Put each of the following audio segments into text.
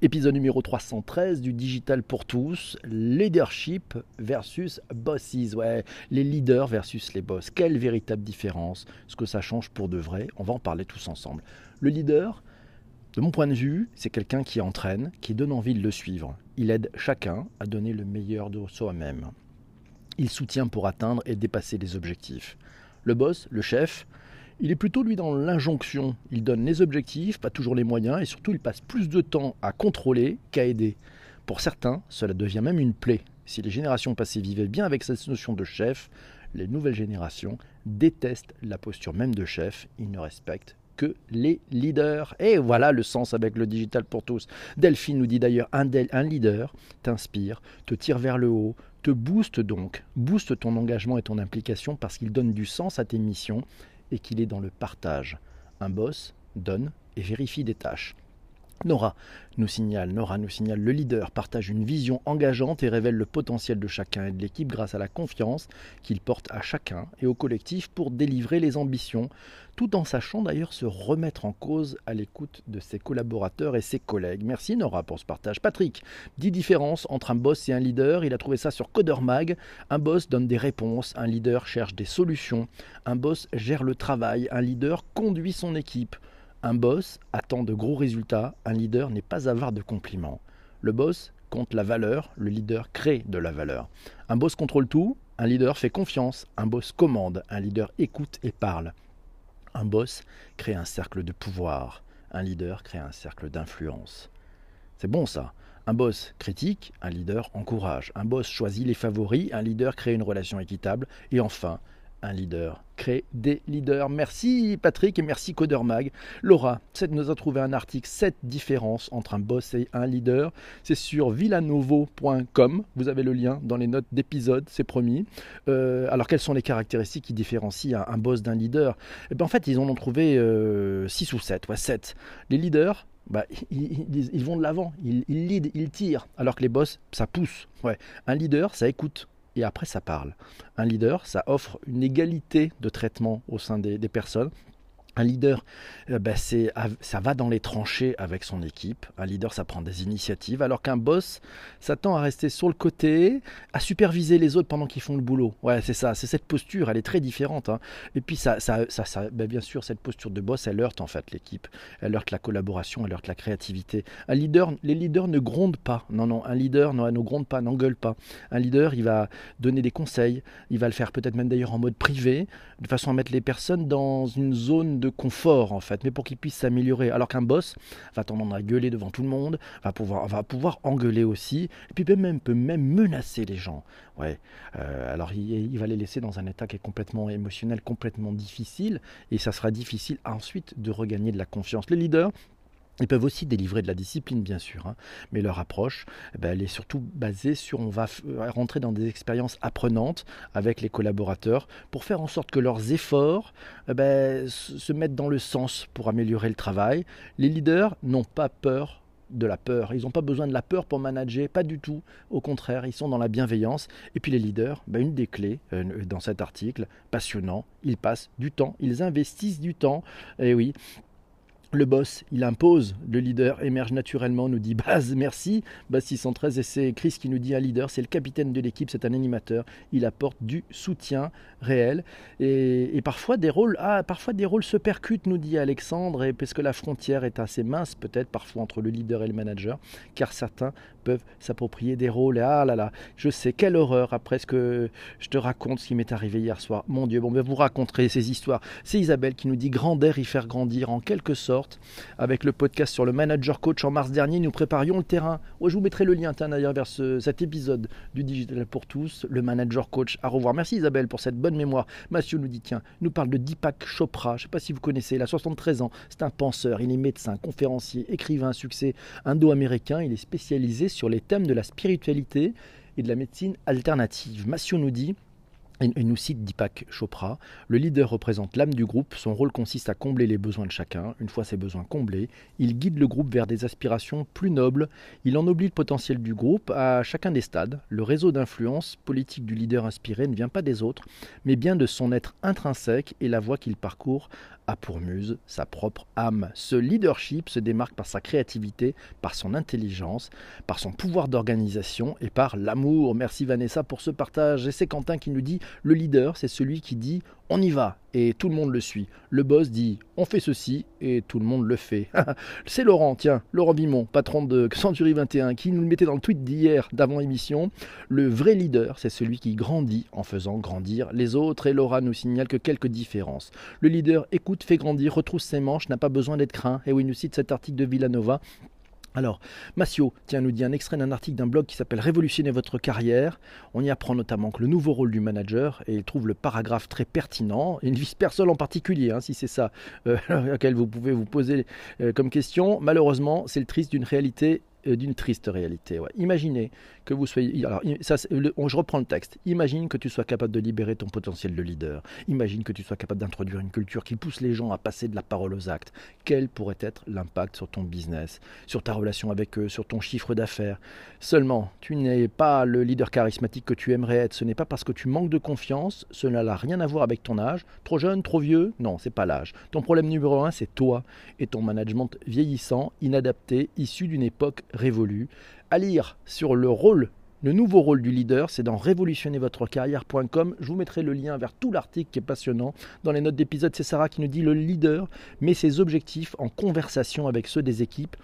Épisode numéro 313 du Digital pour tous, leadership versus bosses. Ouais, les leaders versus les boss. Quelle véritable différence Ce que ça change pour de vrai, on va en parler tous ensemble. Le leader, de mon point de vue, c'est quelqu'un qui entraîne, qui donne envie de le suivre. Il aide chacun à donner le meilleur de soi-même. Il soutient pour atteindre et dépasser les objectifs. Le boss, le chef, il est plutôt lui dans l'injonction. Il donne les objectifs, pas toujours les moyens, et surtout il passe plus de temps à contrôler qu'à aider. Pour certains, cela devient même une plaie. Si les générations passées vivaient bien avec cette notion de chef, les nouvelles générations détestent la posture même de chef. Ils ne respectent que les leaders. Et voilà le sens avec le digital pour tous. Delphine nous dit d'ailleurs un, leader t'inspire, te tire vers le haut, te booste donc, booste ton engagement et ton implication parce qu'il donne du sens à tes missions et qu'il est dans le partage. Un boss donne et vérifie des tâches. Nora nous signale, Nora nous signale, le leader partage une vision engageante et révèle le potentiel de chacun et de l'équipe grâce à la confiance qu'il porte à chacun et au collectif pour délivrer les ambitions, tout en sachant d'ailleurs se remettre en cause à l'écoute de ses collaborateurs et ses collègues. Merci Nora pour ce partage. Patrick, dix différences entre un boss et un leader, il a trouvé ça sur CoderMag. Un boss donne des réponses, un leader cherche des solutions, un boss gère le travail, un leader conduit son équipe. Un boss attend de gros résultats, un leader n'est pas avare de compliments. Le boss compte la valeur, le leader crée de la valeur. Un boss contrôle tout, un leader fait confiance, un boss commande, un leader écoute et parle. Un boss crée un cercle de pouvoir, un leader crée un cercle d'influence. C'est bon ça. Un boss critique, un leader encourage. Un boss choisit les favoris, un leader crée une relation équitable. Et enfin, un leader crée des leaders. Merci Patrick et merci Codermag. Laura nous a trouvé un article 7 différences entre un boss et un leader. C'est sur villanovo.com. Vous avez le lien dans les notes d'épisode, c'est promis. Euh, alors quelles sont les caractéristiques qui différencient un, boss d'un leader? Eh ben, En fait, ils en ont trouvé 6 euh, ou 7. Ouais, 7. Les leaders, bah, ils, vont de l'avant, ils, ils ils tirent, alors que les boss, ça pousse. Ouais. Un leader, ça écoute et après ça parle. Un leader, ça offre une égalité de traitement au sein des, des personnes un leader, euh, ben, c'est, ça va dans les tranchées avec son équipe. Un leader, ça prend des initiatives, alors qu'un boss s'attend à rester sur le côté, à superviser les autres pendant qu'ils font le boulot. Ouais, c'est ça, c'est cette posture, elle est très différente. Hein. Et puis, ça, ça, ça, ben, bien sûr, cette posture de boss, elle heurte en fait l'équipe. Elle heurte la collaboration, elle heurte la créativité. Un leader, les leaders ne grondent pas. Non, non, un leader non, ne gronde pas, n'engueule pas. Un leader, il va donner des conseils, il va le faire peut-être même d'ailleurs en mode privé, de façon à mettre les personnes dans une zone de confort en fait, mais pour qu'il puisse s'améliorer. Alors qu'un boss va tendance à gueuler devant tout le monde, va pouvoir, va pouvoir engueuler aussi, et puis même, peut même menacer les gens. Ouais. Euh, alors il, il, va les laisser dans un état qui est complètement émotionnel, complètement difficile, et ça sera difficile ensuite de regagner de la confiance. Les leaders ils peuvent aussi délivrer de la discipline, bien sûr, hein, mais leur approche, eh ben, elle est surtout basée sur on va euh, rentrer dans des expériences apprenantes avec les collaborateurs pour faire en sorte que leurs efforts eh ben, se mettent dans le sens pour améliorer le travail. Les leaders n'ont pas peur de la peur. Ils n'ont pas besoin de la peur pour manager, pas du tout. Au contraire, ils sont dans la bienveillance. Et puis les leaders, ben, une des clés euh, dans cet article, passionnant, ils passent du temps, ils investissent du temps. Et oui, le boss, il impose, le leader émerge naturellement, nous dit Baz, merci. Baz 613, et c'est Chris qui nous dit un leader, c'est le capitaine de l'équipe, c'est un animateur, il apporte du soutien réel. Et, parfois des rôles, ah, parfois des rôles se percutent, nous dit Alexandre, et parce que la frontière est assez mince, peut-être parfois entre le leader et le manager, car certains peuvent s'approprier des rôles. Et ah là là, je sais, quelle horreur après ce que je te raconte, ce qui m'est arrivé hier soir. Mon Dieu, bon, ben vous raconterez ces histoires. C'est Isabelle qui nous dit grandir y faire grandir en quelque sorte avec le podcast sur le manager coach en mars dernier. Nous préparions le terrain. je vous mettrai le lien d'ailleurs vers cet épisode du Digital pour tous, le manager coach. À revoir. Merci Isabelle pour cette bonne mémoire. Mathieu nous dit tiens, nous parle de Deepak Chopra. Je ne sais pas si vous connaissez. Il a 73 ans. C'est un penseur. Il est médecin, conférencier, écrivain, succès indo-américain. Il est spécialisé sur les thèmes de la spiritualité et de la médecine alternative. Mathieu nous dit et nous cite Deepak Chopra, le leader représente l'âme du groupe, son rôle consiste à combler les besoins de chacun, une fois ces besoins comblés, il guide le groupe vers des aspirations plus nobles, il ennoblit le potentiel du groupe à chacun des stades, le réseau d'influence politique du leader inspiré ne vient pas des autres, mais bien de son être intrinsèque et la voie qu'il parcourt a pour muse sa propre âme. Ce leadership se démarque par sa créativité, par son intelligence, par son pouvoir d'organisation et par l'amour. Merci Vanessa pour ce partage. Et c'est Quentin qui nous dit le leader, c'est celui qui dit on y va et tout le monde le suit. Le boss dit on fait ceci et tout le monde le fait. c'est Laurent, tiens, Laurent Bimon, patron de Century 21, qui nous le mettait dans le tweet d'hier d'avant émission. Le vrai leader, c'est celui qui grandit en faisant grandir les autres. Et Laura nous signale que quelques différences. Le leader écoute, fait grandir, retrousse ses manches, n'a pas besoin d'être craint. Et oui, nous cite cet article de Villanova alors, Massio, tiens, nous dit un extrait d'un article d'un blog qui s'appelle Révolutionner votre carrière. On y apprend notamment que le nouveau rôle du manager, et il trouve le paragraphe très pertinent, et ne vise personne en particulier, hein, si c'est ça euh, laquelle vous pouvez vous poser euh, comme question. Malheureusement, c'est le triste d'une réalité d'une triste réalité. Imaginez que vous soyez. Alors, ça, je reprends le texte. Imagine que tu sois capable de libérer ton potentiel de leader. Imagine que tu sois capable d'introduire une culture qui pousse les gens à passer de la parole aux actes. Quel pourrait être l'impact sur ton business, sur ta relation avec eux, sur ton chiffre d'affaires? Seulement, tu n'es pas le leader charismatique que tu aimerais être. Ce n'est pas parce que tu manques de confiance. Cela n'a rien à voir avec ton âge. Trop jeune, trop vieux? Non, c'est pas l'âge. Ton problème numéro un, c'est toi et ton management vieillissant, inadapté, issu d'une époque révolue. À lire sur le rôle le nouveau rôle du leader, c'est dans révolutionnervotrecarrière.com. Je vous mettrai le lien vers tout l'article qui est passionnant. Dans les notes d'épisode, c'est Sarah qui nous dit le leader met ses objectifs en conversation avec ceux des équipes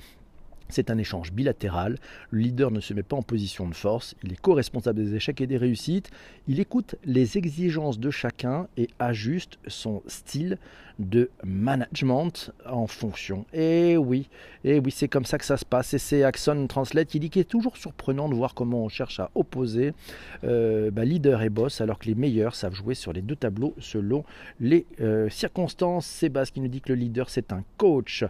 c'est un échange bilatéral. Le leader ne se met pas en position de force, il est co-responsable des échecs et des réussites. Il écoute les exigences de chacun et ajuste son style de management en fonction. Et oui, et oui, c'est comme ça que ça se passe. Et c'est Axon Translate, il dit qu'il est toujours surprenant de voir comment on cherche à opposer euh, bah, leader et boss, alors que les meilleurs savent jouer sur les deux tableaux selon les euh, circonstances. Sébastien qui nous dit que le leader c'est un coach.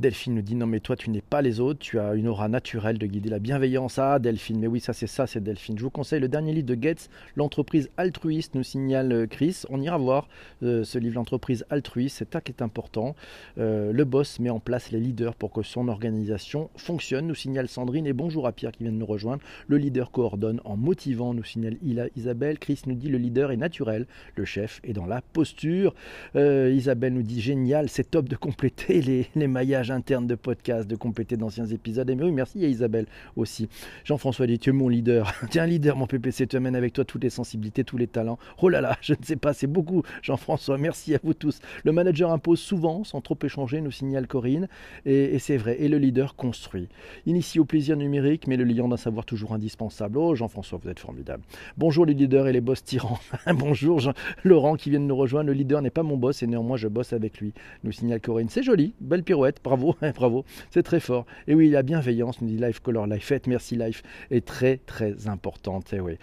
Delphine nous dit non mais toi tu n'es pas les autres, tu as une aura naturelle de guider la bienveillance. Ah Delphine, mais oui ça c'est ça, c'est Delphine. Je vous conseille le dernier livre de Gates, l'entreprise altruiste, nous signale euh, Chris. On ira voir euh, ce livre, l'entreprise altruiste, c'est ça qui est important. Euh, le boss met en place les leaders pour que son organisation fonctionne, nous signale Sandrine. Et bonjour à Pierre qui vient de nous rejoindre. Le leader coordonne en motivant, nous signale Isabelle. Chris nous dit le leader est naturel, le chef est dans la posture. Isabelle nous dit génial, c'est top de compléter les, les maillages interne de podcast, de compléter d'anciens épisodes. Et oui, merci à Isabelle aussi. Jean-François dit, tu es mon leader. Tiens, leader, mon PPC, tu amènes avec toi toutes les sensibilités, tous les talents. Oh là là, je ne sais pas, c'est beaucoup, Jean-François. Merci à vous tous. Le manager impose souvent, sans trop échanger, nous signale Corinne. Et, c'est vrai. Et le leader construit. Initie au plaisir numérique, mais le liant d'un savoir toujours indispensable. Oh, Jean-François, vous êtes formidable. Bonjour les leaders et les boss tyrans. Bonjour Jean Laurent qui vient de nous rejoindre. Le leader n'est pas mon boss et néanmoins je bosse avec lui. Nous signale Corinne. C'est joli, belle pirouette. Bravo bravo, bravo, c'est très fort. Et oui, la bienveillance, nous dit Life Color Life, merci Life, est très très importante. Et oui.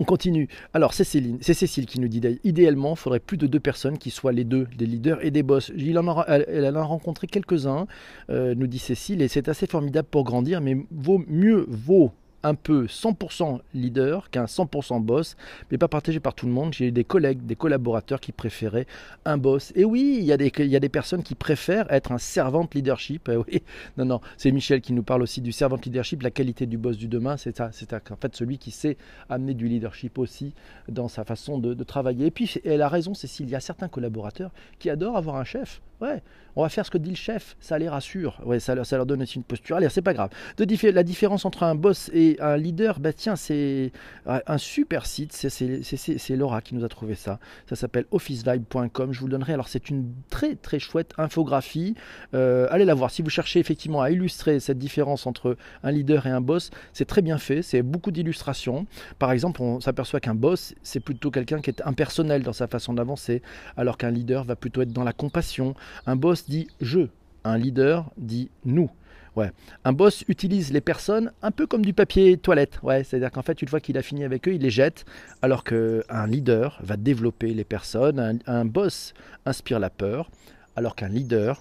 On continue. Alors, c'est c'est Cécile qui nous dit idéalement, il faudrait plus de deux personnes qui soient les deux, des leaders et des boss. Il en elle, en a rencontré quelques-uns, euh, nous dit Cécile, et c'est assez formidable pour grandir, mais vaut mieux vaut un peu 100% leader qu'un 100% boss, mais pas partagé par tout le monde. J'ai eu des collègues, des collaborateurs qui préféraient un boss. Et oui, il y a des, y a des personnes qui préfèrent être un servant leadership. Eh oui, non, non, c'est Michel qui nous parle aussi du servant leadership, la qualité du boss du demain. C'est ça, c'est en fait celui qui sait amener du leadership aussi dans sa façon de, de travailler. Et puis, elle a raison, Cécile, il y a certains collaborateurs qui adorent avoir un chef. Ouais, on va faire ce que dit le chef, ça les rassure. Ouais, ça, leur donne aussi une posture. Allez, c'est pas grave. La différence entre un boss et un leader, bah tiens, c'est un super site. C'est Laura qui nous a trouvé ça. Ça s'appelle officevibe.com. Je vous le donnerai. Alors, c'est une très très chouette infographie. Euh, allez la voir. Si vous cherchez effectivement à illustrer cette différence entre un leader et un boss, c'est très bien fait. C'est beaucoup d'illustrations. Par exemple, on s'aperçoit qu'un boss, c'est plutôt quelqu'un qui est impersonnel dans sa façon d'avancer, alors qu'un leader va plutôt être dans la compassion un boss dit je, un leader dit nous. Ouais. Un boss utilise les personnes un peu comme du papier toilette. Ouais, c'est-à-dire qu'en fait, une fois qu'il a fini avec eux, il les jette, alors qu'un leader va développer les personnes. un boss inspire la peur, alors qu'un leader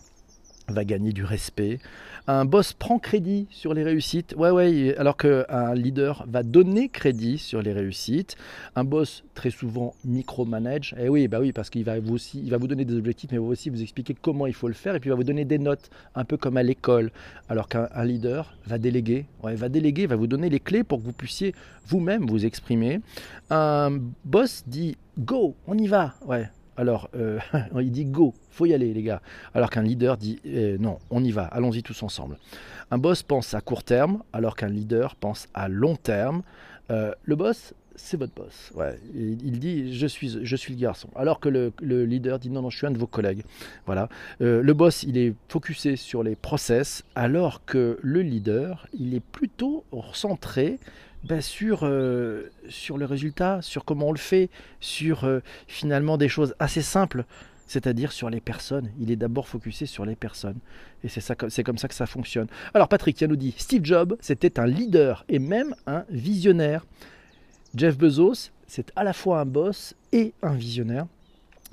va gagner du respect. Un boss prend crédit sur les réussites, ouais, ouais, alors qu'un leader va donner crédit sur les réussites. Un boss, très souvent, micromanage. Eh oui, bah oui, parce qu'il va vous aussi, il va vous donner des objectifs, mais il va aussi vous expliquer comment il faut le faire, et puis il va vous donner des notes, un peu comme à l'école. Alors qu'un leader va déléguer, ouais, va déléguer, va vous donner les clés pour que vous puissiez vous-même vous exprimer. Un boss dit go, on y va, ouais, alors euh, il dit go, faut y aller les gars. Alors qu'un leader dit eh, non, on y va, allons-y tous ensemble. Un boss pense à court terme, alors qu'un leader pense à long terme. Euh, le boss, c'est votre boss. Ouais. Il, dit je suis, je suis le garçon. Alors que le, leader dit non, non, je suis un de vos collègues. Voilà. Euh, le boss, il est focusé sur les process, alors que le leader, il est plutôt centré ben, sur, euh, sur le résultat, sur comment on le fait, sur euh, finalement des choses assez simples, c'est-à-dire sur les personnes. Il est d'abord focusé sur les personnes. Et c'est, ça, c'est comme ça que ça fonctionne. Alors Patrick, tiens nous dit, Steve Jobs, c'était un leader et même un visionnaire. Jeff Bezos, c'est à la fois un boss et un visionnaire,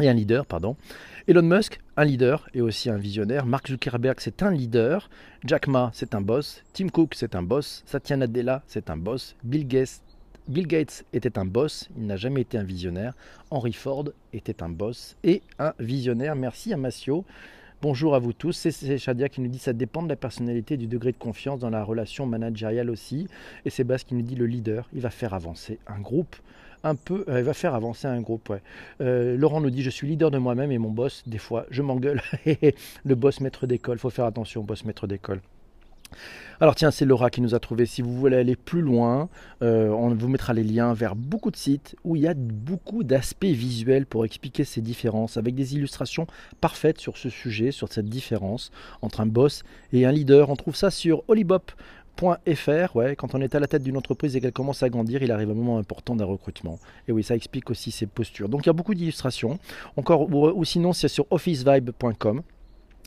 et un leader, pardon. Elon Musk, un leader et aussi un visionnaire. Mark Zuckerberg, c'est un leader. Jack Ma, c'est un boss. Tim Cook, c'est un boss. Satya Nadella, c'est un boss. Bill Gates, Bill Gates était un boss, il n'a jamais été un visionnaire. Henry Ford était un boss et un visionnaire. Merci à Massio. Bonjour à vous tous, c'est Shadia qui nous dit ça dépend de la personnalité et du degré de confiance dans la relation managériale aussi. Et Sébastien qui nous dit le leader, il va faire avancer un groupe un peu, euh, il va faire avancer un groupe. Ouais. Euh, Laurent nous dit je suis leader de moi-même et mon boss, des fois, je m'engueule. le boss maître d'école, faut faire attention, boss maître d'école. Alors tiens, c'est Laura qui nous a trouvé. Si vous voulez aller plus loin, euh, on vous mettra les liens vers beaucoup de sites où il y a beaucoup d'aspects visuels pour expliquer ces différences, avec des illustrations parfaites sur ce sujet, sur cette différence entre un boss et un leader. On trouve ça sur ouais, quand on est à la tête d'une entreprise et qu'elle commence à grandir, il arrive un moment important d'un recrutement. Et oui, ça explique aussi ses postures. Donc il y a beaucoup d'illustrations. Encore, ou sinon, c'est sur officevibe.com.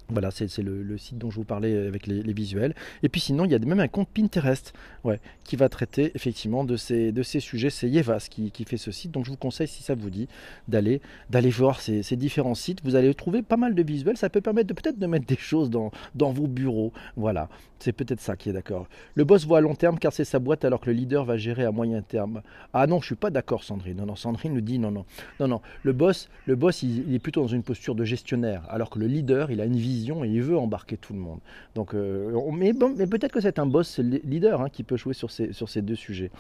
Voilà, c'est le, site dont je vous parlais avec les, visuels. Et puis sinon, il y a même un compte Pinterest ouais, qui va traiter effectivement de ces, de ces sujets. C'est Yevas qui, qui, fait ce site. Donc je vous conseille, si ça vous dit, d'aller voir ces, ces, différents sites. Vous allez trouver pas mal de visuels. Ça peut permettre peut-être de mettre des choses dans, dans vos bureaux. Voilà, c'est peut-être ça qui est d'accord. Le boss voit à long terme car c'est sa boîte alors que le leader va gérer à moyen terme. Ah non, je suis pas d'accord Sandrine. Non, non, Sandrine nous dit non, non. Non, non. Le boss, le boss il est plutôt dans une posture de gestionnaire alors que le leader, il a une vision et il veut embarquer tout le monde. Donc, euh, mais, peut-être que c'est un boss leader hein, qui peut jouer sur ces, deux sujets.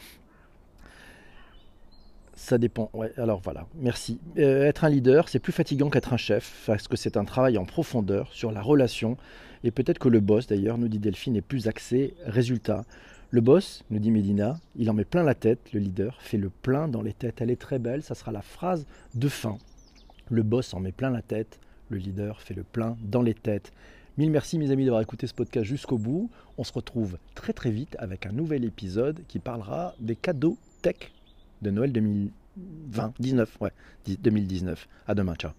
Ça dépend. Alors voilà, merci. Euh, être un leader, c'est plus fatigant qu'être un chef, parce que c'est un travail en profondeur sur la relation. Et peut-être que le boss, d'ailleurs, nous dit Delphine, est plus axé résultat. Le boss, nous dit Médina, il en met plein la tête, le leader fait le plein dans les têtes. Elle est très belle, ça sera la phrase de fin. Le boss en met plein la tête, le leader fait le plein dans les têtes. Mille merci mes amis d'avoir écouté ce podcast jusqu'au bout. On se retrouve très très vite avec un nouvel épisode qui parlera des cadeaux tech de Noël 2020, 19, ouais, 2019. À demain, ciao.